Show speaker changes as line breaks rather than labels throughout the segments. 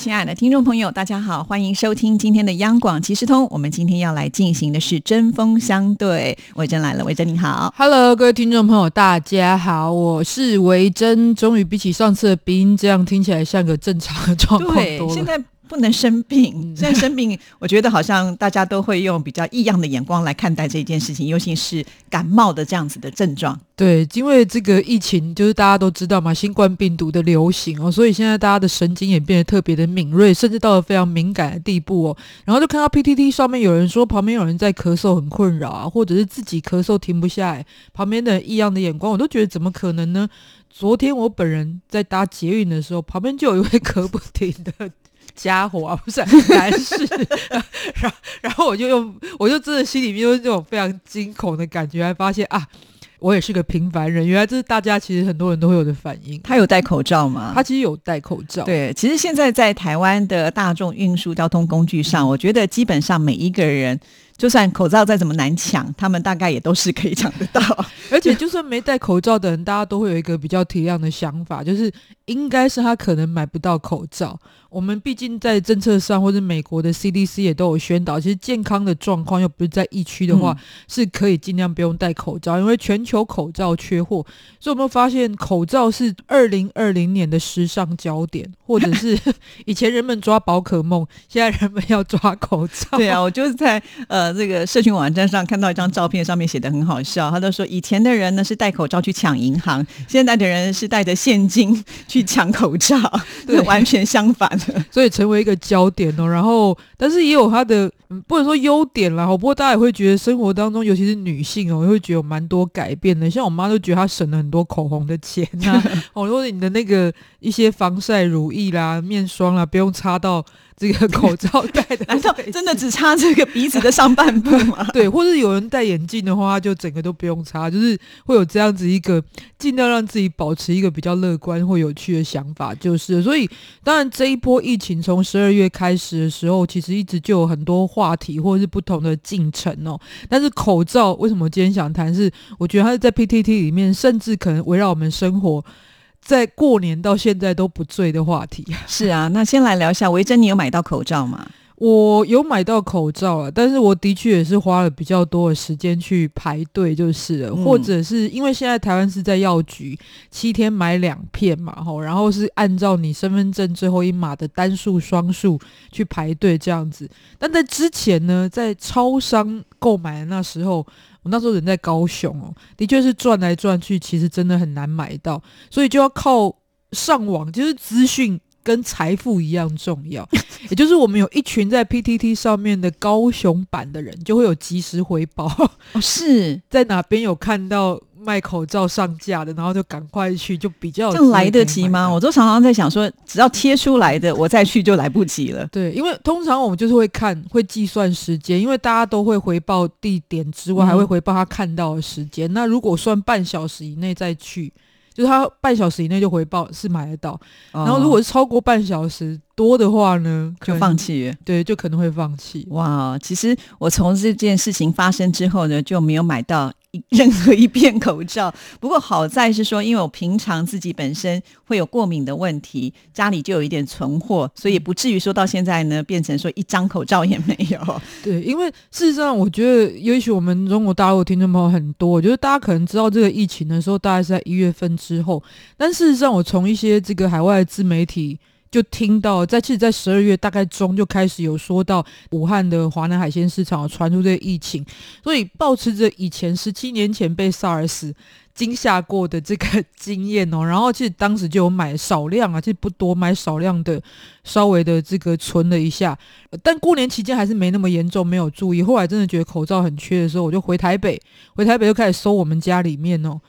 亲爱的听众朋友，大家好，欢迎收听今天的央广即时通。我们今天要来进行的是针锋相对。维珍来了，维珍你好
，Hello，各位听众朋友，大家好，我是维珍。终于比起上次的鼻音，这样听起来像个正常的状况多了。
现在。不能生病，现在生病，我觉得好像大家都会用比较异样的眼光来看待这件事情，尤其是感冒的这样子的症状。
对，因为这个疫情，就是大家都知道嘛，新冠病毒的流行哦，所以现在大家的神经也变得特别的敏锐，甚至到了非常敏感的地步哦。然后就看到 PTT 上面有人说旁边有人在咳嗽很困扰啊，或者是自己咳嗽停不下来，旁边的异样的眼光，我都觉得怎么可能呢？昨天我本人在搭捷运的时候，旁边就有一位咳不停的。家伙啊，不是男士，然后然后我就用，我就真的心里面有这种非常惊恐的感觉，还发现啊，我也是个平凡人，原来这是大家其实很多人都会有的反应。
他有戴口罩吗？
他其实有戴口罩。
对，其实现在在台湾的大众运输交通工具上，我觉得基本上每一个人。就算口罩再怎么难抢，他们大概也都是可以抢得到。
而且，就算没戴口罩的人，大家都会有一个比较体谅的想法，就是应该是他可能买不到口罩。我们毕竟在政策上，或者美国的 CDC 也都有宣导，其实健康的状况又不是在疫区的话，是可以尽量不用戴口罩，因为全球口罩缺货。所以，我们发现口罩是二零二零年的时尚焦点，或者是 以前人们抓宝可梦，现在人们要抓口罩。
对啊，我就是在呃。这个社群网站上看到一张照片，上面写的很好笑。他都说以前的人呢是戴口罩去抢银行，现在的人是带着现金去抢口罩，对，完全相反的，
所以成为一个焦点哦。然后，但是也有他的不能说优点啦，不过大家也会觉得生活当中，尤其是女性哦，会觉得有蛮多改变的。像我妈都觉得她省了很多口红的钱呐，哦，或者你的那个一些防晒乳液啦、面霜啦，不用擦到。这个口罩戴的，
难道真的只擦这个鼻子的上半部吗？
对，或者有人戴眼镜的话，就整个都不用擦，就是会有这样子一个尽量让自己保持一个比较乐观或有趣的想法，就是。所以，当然这一波疫情从十二月开始的时候，其实一直就有很多话题或者是不同的进程哦。但是口罩为什么今天想谈？是我觉得它是在 PTT 里面，甚至可能围绕我们生活。在过年到现在都不醉的话题
是啊，那先来聊一下维珍，你有买到口罩吗？
我有买到口罩啊，但是我的确也是花了比较多的时间去排队，就是了，或者是因为现在台湾是在药局七天买两片嘛，吼，然后是按照你身份证最后一码的单数双数去排队这样子。但在之前呢，在超商购买的那时候。我那时候人在高雄哦，的确是转来转去，其实真的很难买到，所以就要靠上网，就是资讯跟财富一样重要。也就是我们有一群在 PTT 上面的高雄版的人，就会有及时回报，
是
在哪边有看到。卖口罩上架的，然后就赶快去，就比较
这来得及吗？我都常常在想说，只要贴出来的，我再去就来不及了。
对，因为通常我们就是会看，会计算时间，因为大家都会回报地点之外，还会回报他看到的时间。那如果算半小时以内再去，就是他半小时以内就回报是买得到。然后如果是超过半小时多的话呢，
就放弃。
对，就可能会放弃。
哇，其实我从这件事情发生之后呢，就没有买到。任何一片口罩，不过好在是说，因为我平常自己本身会有过敏的问题，家里就有一点存货，所以不至于说到现在呢，变成说一张口罩也没有。
对，因为事实上，我觉得也许我们中国大陆听众朋友很多，我觉得大家可能知道这个疫情的时候，大概是在一月份之后，但事实上，我从一些这个海外自媒体。就听到在其实，在十二月大概中就开始有说到武汉的华南海鲜市场传出这个疫情，所以保持着以前十七年前被 SARS 惊吓过的这个经验哦，然后其实当时就有买少量啊，其实不多，买少量的，稍微的这个存了一下，但过年期间还是没那么严重，没有注意。后来真的觉得口罩很缺的时候，我就回台北，回台北就开始搜我们家里面哦，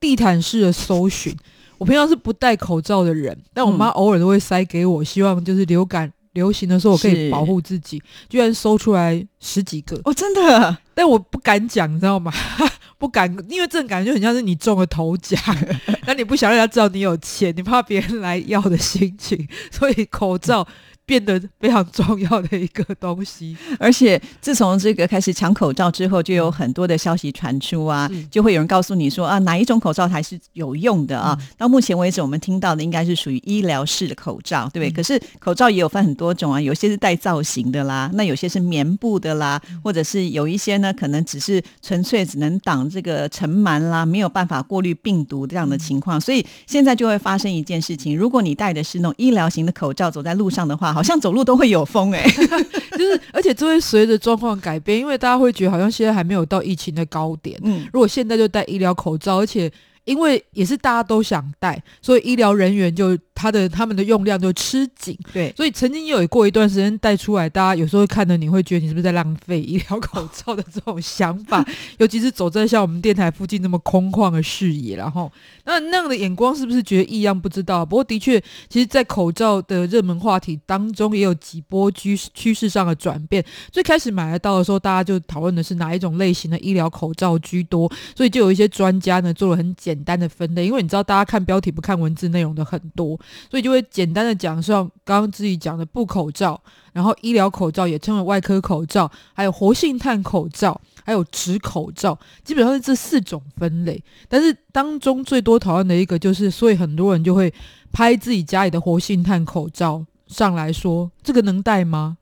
地毯式的搜寻。我平常是不戴口罩的人，但我妈偶尔都会塞给我，希望就是流感流行的时候我可以保护自己。居然搜出来十几个
哦，真的！
但我不敢讲，你知道吗？不敢，因为这种感觉就很像是你中了头奖，那你不想让人家知道你有钱，你怕别人来要的心情，所以口罩。变得非常重要的一个东西，
而且自从这个开始抢口罩之后，就有很多的消息传出啊，就会有人告诉你说啊，哪一种口罩才是有用的啊？到目前为止，我们听到的应该是属于医疗式的口罩，对不对？可是口罩也有分很多种啊，有些是带造型的啦，那有些是棉布的啦，或者是有一些呢，可能只是纯粹只能挡这个尘螨啦，没有办法过滤病毒这样的情况。所以现在就会发生一件事情：如果你戴的是那种医疗型的口罩，走在路上的话，好。好像走路都会有风哎，
就是，而且这会随着状况改变，因为大家会觉得好像现在还没有到疫情的高点。嗯，如果现在就戴医疗口罩，而且。因为也是大家都想戴，所以医疗人员就他的他们的用量就吃紧。
对，
所以曾经有过一段时间戴出来，大家有时候看到你会觉得你是不是在浪费医疗口罩的这种想法，尤其是走在像我们电台附近那么空旷的视野，然后那那样的眼光是不是觉得异样？不知道。不过的确，其实，在口罩的热门话题当中，也有几波趋趋势上的转变。最开始买得到的时候，大家就讨论的是哪一种类型的医疗口罩居多，所以就有一些专家呢做了很简。简单的分类，因为你知道大家看标题不看文字内容的很多，所以就会简单的讲，像刚刚自己讲的布口罩，然后医疗口罩也称为外科口罩，还有活性炭口罩，还有纸口罩，基本上是这四种分类。但是当中最多讨论的一个就是，所以很多人就会拍自己家里的活性炭口罩上来说，这个能戴吗？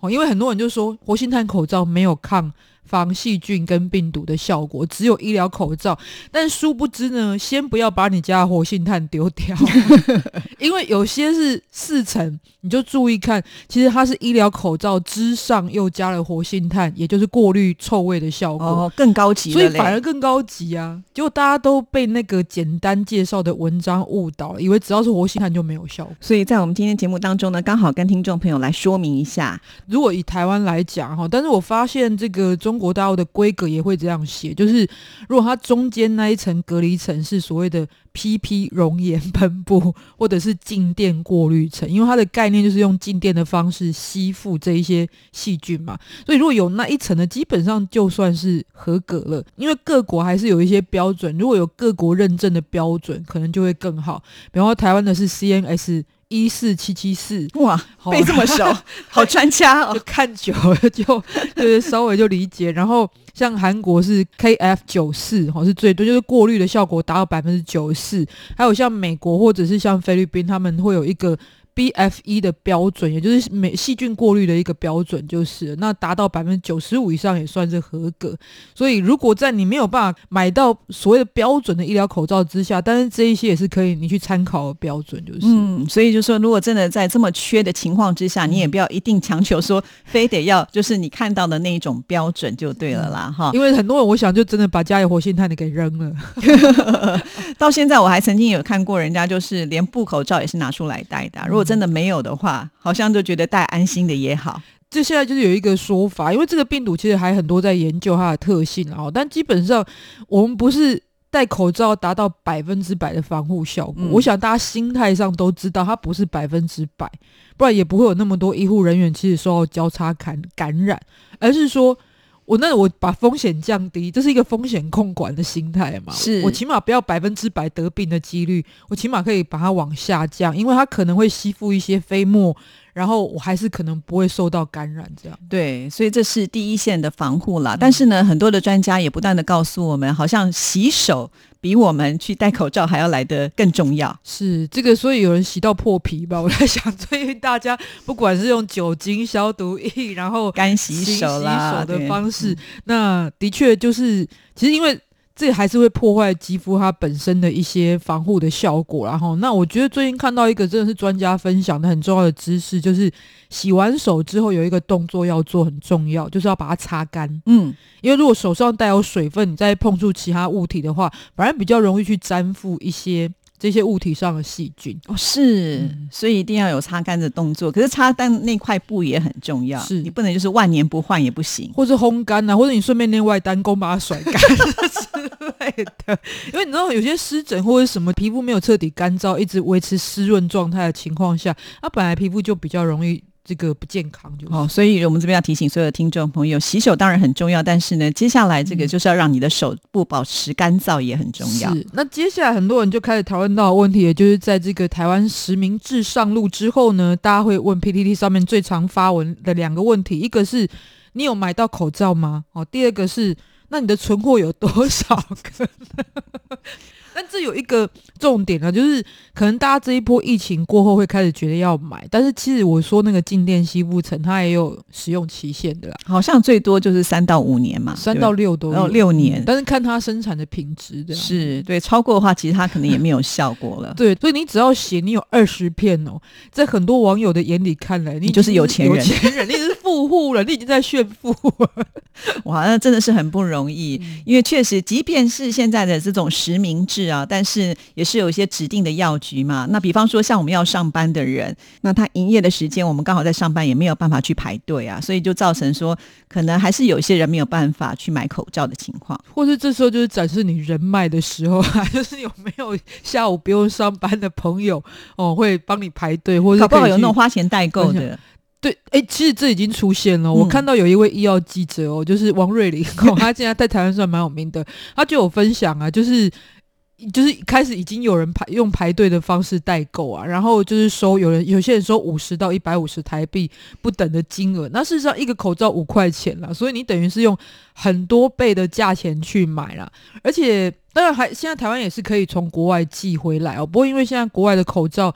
哦，因为很多人就说活性炭口罩没有抗。防细菌跟病毒的效果只有医疗口罩，但殊不知呢，先不要把你家的活性炭丢掉，因为有些是四层，你就注意看，其实它是医疗口罩之上又加了活性炭，也就是过滤臭味的效果，
哦，更高级，
所以反而更高级啊！结果大家都被那个简单介绍的文章误导了，以为只要是活性炭就没有效果。
所以在我们今天节目当中呢，刚好跟听众朋友来说明一下，
如果以台湾来讲哈，但是我发现这个中。国大陆的规格也会这样写，就是如果它中间那一层隔离层是所谓的 PP 熔岩喷布，或者是静电过滤层，因为它的概念就是用静电的方式吸附这一些细菌嘛，所以如果有那一层的，基本上就算是合格了。因为各国还是有一些标准，如果有各国认证的标准，可能就会更好。比方说台湾的是 CNS。一四七七四
哇，背这么熟，好专家哦！
看久了就就是稍微就理解。然后像韩国是 KF 九四，好是最多，就是过滤的效果达到百分之九十四。还有像美国或者是像菲律宾，他们会有一个。BFE 的标准，也就是每细菌过滤的一个标准，就是那达到百分之九十五以上也算是合格。所以，如果在你没有办法买到所谓的标准的医疗口罩之下，但是这一些也是可以你去参考的标准，就是。
嗯，所以就说，如果真的在这么缺的情况之下，你也不要一定强求说非得要就是你看到的那一种标准就对了啦，哈。
因为很多人，我想就真的把家里活性炭的给扔了。
到现在我还曾经有看过人家就是连布口罩也是拿出来戴的，如果真的没有的话，好像就觉得戴安心的也好。
这现在就是有一个说法，因为这个病毒其实还很多在研究它的特性啊。但基本上我们不是戴口罩达到百分之百的防护效果。我想大家心态上都知道，它不是百分之百，不然也不会有那么多医护人员其实受到交叉感感染，而是说。我那我把风险降低，这是一个风险控管的心态嘛？
是
我起码不要百分之百得病的几率，我起码可以把它往下降，因为它可能会吸附一些飞沫。然后我还是可能不会受到感染，这样
对，所以这是第一线的防护了。但是呢，很多的专家也不断的告诉我们，好像洗手比我们去戴口罩还要来得更重要。
是这个，所以有人洗到破皮吧？我在想，所以大家不管是用酒精消毒液，然后
干洗手啦
的方式，那的确就是其实因为。这还是会破坏肌肤它本身的一些防护的效果，然后那我觉得最近看到一个真的是专家分享的很重要的知识，就是洗完手之后有一个动作要做很重要，就是要把它擦干。嗯，因为如果手上带有水分，你再碰触其他物体的话，反而比较容易去粘附一些。这些物体上的细菌
哦，是，所以一定要有擦干的动作。可是擦干那块布也很重要，
是
你不能就是万年不换也不行，
或是烘干呐，或者你顺便内外单工把它甩干 之类的。因为你知道有些湿疹或者什么皮肤没有彻底干燥，一直维持湿润状态的情况下，它本来皮肤就比较容易。这个不健康。就是、
哦，所以我们这边要提醒所有的听众朋友，洗手当然很重要，但是呢，接下来这个就是要让你的手部保持干燥也很重要。
是，那接下来很多人就开始讨论到的问题，也就是在这个台湾实名制上路之后呢，大家会问 PTT 上面最常发文的两个问题，一个是你有买到口罩吗？哦，第二个是那你的存货有多少个？但这有一个重点呢，就是可能大家这一波疫情过后会开始觉得要买，但是其实我说那个静电吸附层它也有使用期限的啦，
好像最多就是三到五年嘛，
三到六都
六年
但是看它生产的品质的。
是对超过的话，其实它可能也没有效果了。
对，所以你只要写你有二十片哦，在很多网友的眼里看来，你
你就是有钱人
有钱人，你是富户了，你已经在炫富了。
哇，那真的是很不容易，因为确实，即便是现在的这种实名制啊，但是也是有一些指定的药局嘛。那比方说，像我们要上班的人，那他营业的时间，我们刚好在上班，也没有办法去排队啊，所以就造成说，可能还是有一些人没有办法去买口罩的情况。
或是这时候就是展示你人脉的时候啊，就是有没有下午不用上班的朋友哦，会帮你排队，或者
搞不好有那种
种
花钱代购的，
对，哎，其实这已经出现了。
嗯
我看到有一位医药记者哦，就是王瑞玲，哦，他现在在台湾算蛮有名的，他就有分享啊，就是。就是开始已经有人排用排队的方式代购啊，然后就是收有人有些人收五十到一百五十台币不等的金额，那事实上一个口罩五块钱啦，所以你等于是用很多倍的价钱去买了，而且当然还现在台湾也是可以从国外寄回来哦，不过因为现在国外的口罩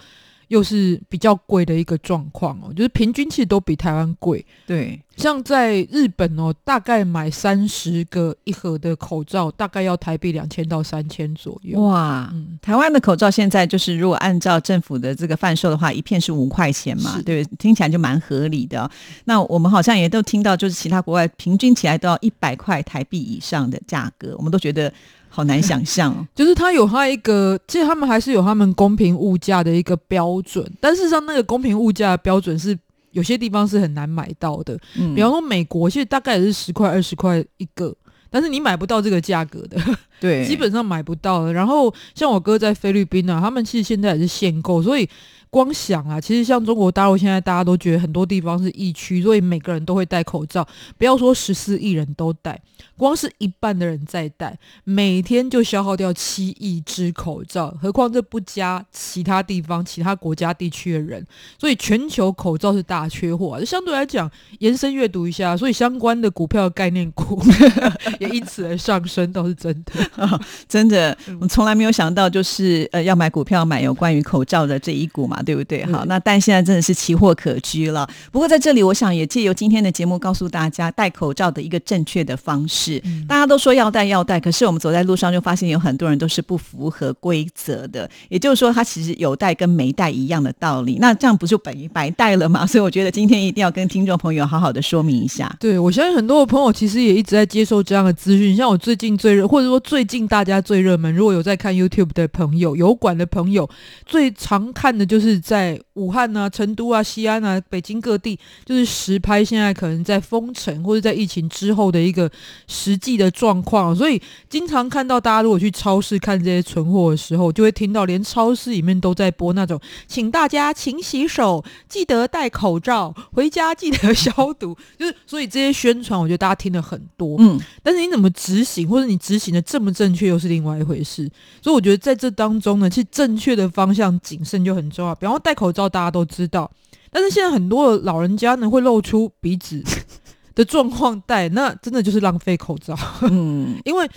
又是比较贵的一个状况哦，就是平均其实都比台湾贵，
对，
像在日本哦，大概买三十个一盒的口罩，大概要台币两千到三千左右。
哇。
嗯，
台湾的口罩现在就是，如果按照政府的这个贩售的话，一片是五块钱嘛，
是
对，听起来就蛮合理的哦、那我们好像也都听到，就是其他国外平均起来都要一百块台币以上的价格，我们都觉得好难想象哦。
就是它有它一个，其实他们还是有他们公平物价的一个标准，但事实上那个公平物价的标准是有些地方是很难买到的。
嗯
比方说美国，其实大概也是十块二十块一个。但是你买不到这个价格的，
对，
基本上买不到的。然后像我哥在菲律宾啊，他们其实现在也是限购，所以光想啊，其实像中国大陆现在大家都觉得很多地方是疫区，所以每个人都会戴口罩。不要说十四亿人都戴，光是一半的人在戴，每天就消耗掉七亿只口罩，何况这不加其他地方、其他国家地区的人，所以全球口罩是大缺货、啊。相对来讲，延伸阅读一下，所以相关的股票概念股 也因此而上升，倒是真的。
真的，
嗯
我从来没有想到，就是呃，要买股票买有关于口罩的这一股嘛，对不对？好，
嗯
那但现在真的是奇货可居了。不过在这里，我想也借由今天的节目告诉大家戴口罩的一个正确的方式。
嗯
大家都说要戴要戴，可是我们走在路上就发现有很多人都是不符合规则的。也就是说，他其实有戴跟没戴一样的道理。那这样不就等于白戴了吗？所以我觉得今天一定要跟听众朋友好好的说明一下。
对，我相信很多的朋友其实也一直在接受这样的资讯。像我最近最热，或者说最近大家最热门，如果有在看 YouTube 的朋友、油管的朋友，最常看的就是是在武汉啊、成都啊、西安啊、北京各地，就是实拍现在可能在封城或者在疫情之后的一个实际的状况。所以经常看到大家如果去超市看这些存货的时候，就会听到连超市里面都在播那种“请大家勤洗手，记得戴口罩，回家记得消毒”，就是所以这些宣传，我觉得大家听了很多。
嗯，
但是你怎么执行，或者你执行的正不正确，又是另外一回事。所以我觉得在这当中呢，其实正确的方向谨慎就很重要。比方戴口罩，大家都知道，但是现在很多的老人家呢会露出鼻子 的状况戴，那真的就是浪费口罩，
嗯，
因为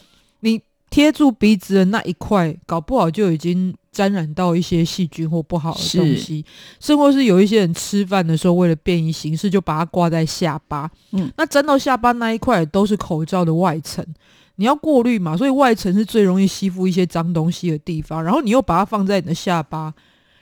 你贴住鼻子的那一块，搞不好就已经沾染到一些细菌或不好的东西，甚或是有一些人吃饭的时候为了便于形式，就把它挂在下巴，
嗯，
那沾到下巴那一块都是口罩的外层。你要过滤嘛，所以外层是最容易吸附一些脏东西的地方，然后你又把它放在你的下巴，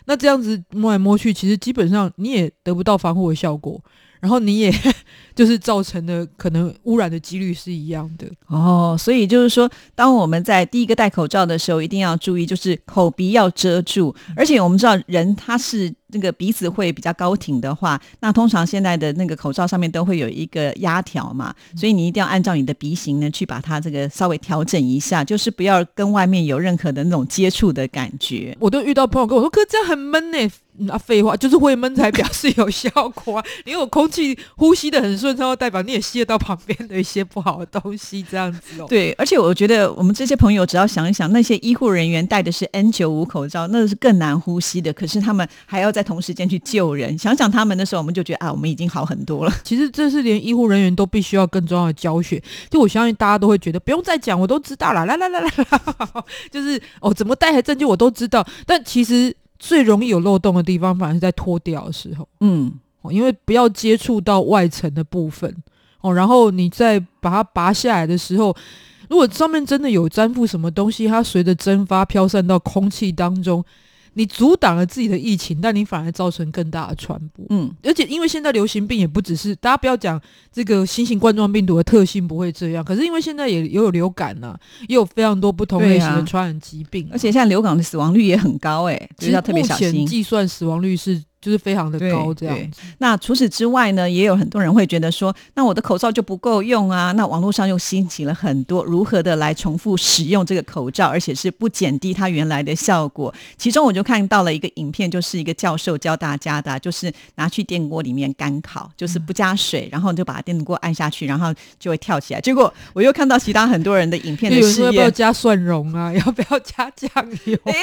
那这样子摸来摸去，其实基本上你也得不到防护的效果，然后你也 就是造成的可能污染的几率是一样的。
哦，所以就是说，当我们在第一个戴口罩的时候，一定要注意，就是口鼻要遮住。而且我们知道，人他是那个鼻子会比较高挺的话，那通常现在的那个口罩上面都会有一个压条嘛，所以你一定要按照你的鼻型呢去把它这个稍微调整一下，就是不要跟外面有任何的那种接触的感觉。
我都遇到朋友跟我说：“哥，这样很闷呢。”嗯啊，废话，就是会闷才表示有效果啊。你有空气呼吸的很顺畅，代表你也吸得到旁边的一些不好的东西，这样子哦。
对，而且我觉得我们这些朋友只要想一想，那些医护人员戴的是 N 九五口罩，那是更难呼吸的，可是他们还要在同时间去救人。想想他们的时候，我们就觉得啊，我们已经好很多了。
其实这是连医护人员都必须要更重要的教学。就我相信大家都会觉得不用再讲，我都知道了。来来来来来，就是哦，怎么带来证据我都知道。但其实最容易有漏洞的地方，反而是在脱掉的时候。
嗯，
哦，因为不要接触到外层的部分哦，然后你再把它拔下来的时候，如果上面真的有粘附什么东西，它随着蒸发飘散到空气当中。你阻挡了自己的疫情，但你反而造成更大的传播。
嗯，
而且因为现在流行病也不只是大家不要讲这个新型冠状病毒的特性不会这样，可是因为现在也也有流感呐，也有非常多不同类型的传染疾病，
而且现在流感的死亡率也很高，哎，其实要特别小心。
计算死亡率是。就是非常的高，这样。
那除此之外呢，也有很多人会觉得说，那我的口罩就不够用啊。那网络上又兴起了很多如何的来重复使用这个口罩，而且是不减低它原来的效果。其中我就看到了一个影片，就是一个教授教大家的，就是拿去电锅里面干烤，就是不加水，然后就把电锅按下去，然后就会跳起来。结果我又看到其他很多人的影片的实验，
要不要加蒜蓉啊？要不要加酱油？
哎，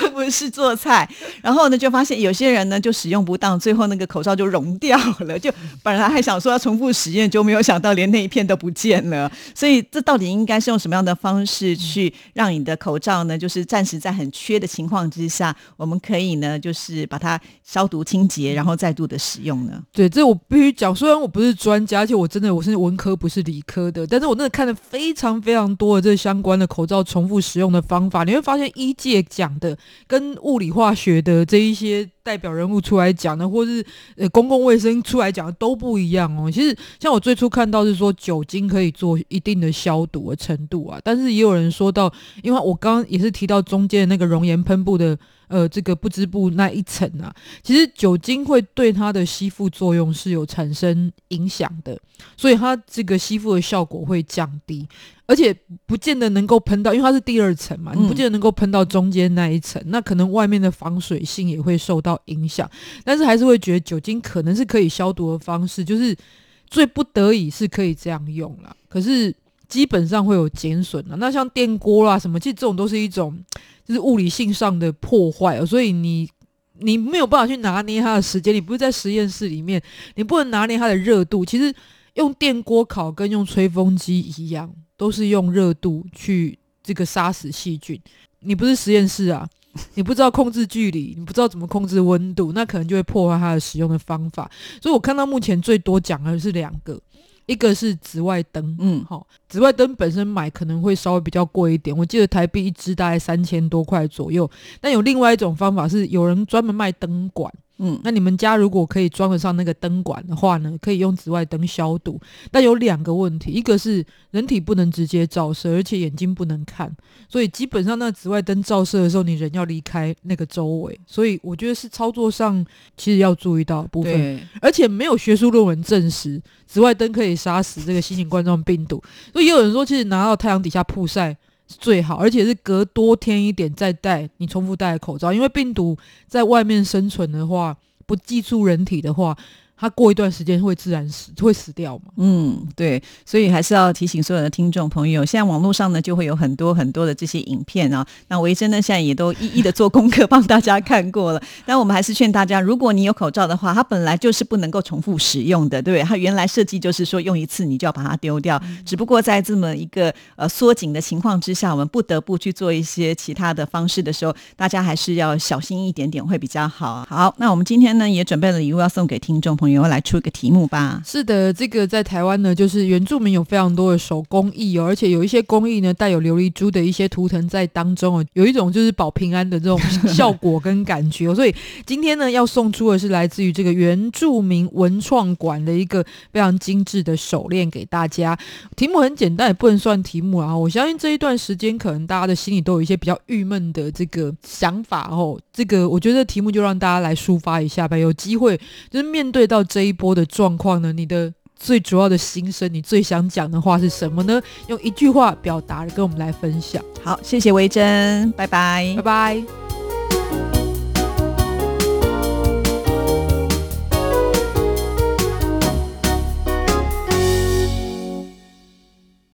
又不是做菜。然后呢，就发现有些人呢就。使用不当，最后那个口罩就融掉了。就本来还想说要重复实验，就没有想到连那一片都不见了。所以这到底应该是用什么样的方式去让你的口罩呢？就是暂时在很缺的情况之下，我们可以呢，就是把它消毒清洁，然后再度的使用呢？
对，这我必须讲。虽然我不是专家，而且我真的我是文科不是理科的，但是我真的看了非常非常多的这相关的口罩重复使用的方法。你会发现，医界讲的跟物理化学的这一些。代表人物出来讲的，或是呃公共卫生出来讲的都不一样哦。其实像我最初看到是说酒精可以做一定的消毒的程度啊，但是也有人说到，因为我刚刚也是提到中间那个熔岩喷布的。呃，这个不织布那一层啊，其实酒精会对它的吸附作用是有产生影响的，所以它这个吸附的效果会降低，而且不见得能够喷到，因为它是第二层嘛，你不见得能够喷到中间那一层，那可能外面的防水性也会受到影响，但是还是会觉得酒精可能是可以消毒的方式，就是最不得已是可以这样用了，可是基本上会有减损的。那像电锅啦什么，其实这种都是一种就。是物理性上的破坏，所以你你没有办法去拿捏它的时间。你不是在实验室里面，你不能拿捏它的热度。其实用电锅烤跟用吹风机一样，都是用热度去这个杀死细菌。你不是实验室啊，你不知道控制距离，你不知道怎么控制温度，那可能就会破坏它的使用的方法。所以我看到目前最多讲的是两个。一个是紫外灯，嗯，好，紫外灯本身买可能会稍微比较贵一点，我记得台币一支大概三千多块左右。但有另外一种方法是，有人专门卖灯管。嗯，那你们家如果可以装得上那个灯管的话呢，可以用紫外灯消毒。但有两个问题，一个是人体不能直接照射，而且眼睛不能看，所以基本上那紫外灯照射的时候，你人要离开那个周围。所以我觉得是操作上其实要注意到部分，而且没有学术论文证实紫外灯可以杀死这个新型冠状病毒。也有人说，其实拿到太阳底下曝晒是。最好，而且是隔多天一点再戴，你重复戴口罩，因为病毒在外面生存的话，不寄宿人体的话。它过一段时间会自然死，会死掉嘛？
嗯，对，所以还是要提醒所有的听众朋友，现在网络上呢就会有很多很多的这些影片啊。那维珍呢现在也都一一的做功课帮大家看过了。但我们还是劝大家，如果你有口罩的话，它本来就是不能够重复使用的，对不对？它原来设计就是说用一次你就要把它丢掉。只不过在这么一个呃缩紧的情况之下，我们不得不去做一些其他的方式的时候，大家还是要小心一点点会比较好。好，那我们今天呢也准备了礼物要送给听众朋友。你要来出一个题目吧？
是的，这个在台湾呢，就是原住民有非常多的手工艺哦，而且有一些工艺呢带有琉璃珠的一些图腾在当中哦，有一种就是保平安的这种效果跟感觉。所以今天呢要送出的是来自于这个原住民文创馆的一个非常精致的手链给大家。题目很简单，也不能算题目啊。我相信这一段时间可能大家的心里都有一些比较郁闷的这个想法哦。这个我觉得题目就让大家来抒发一下吧。有机会就是面对到。这一波的状况呢？你的最主要的心声，你最想讲的话是什么呢？用一句话表达，跟我们来分享。
好，谢谢维珍，拜拜，
拜拜。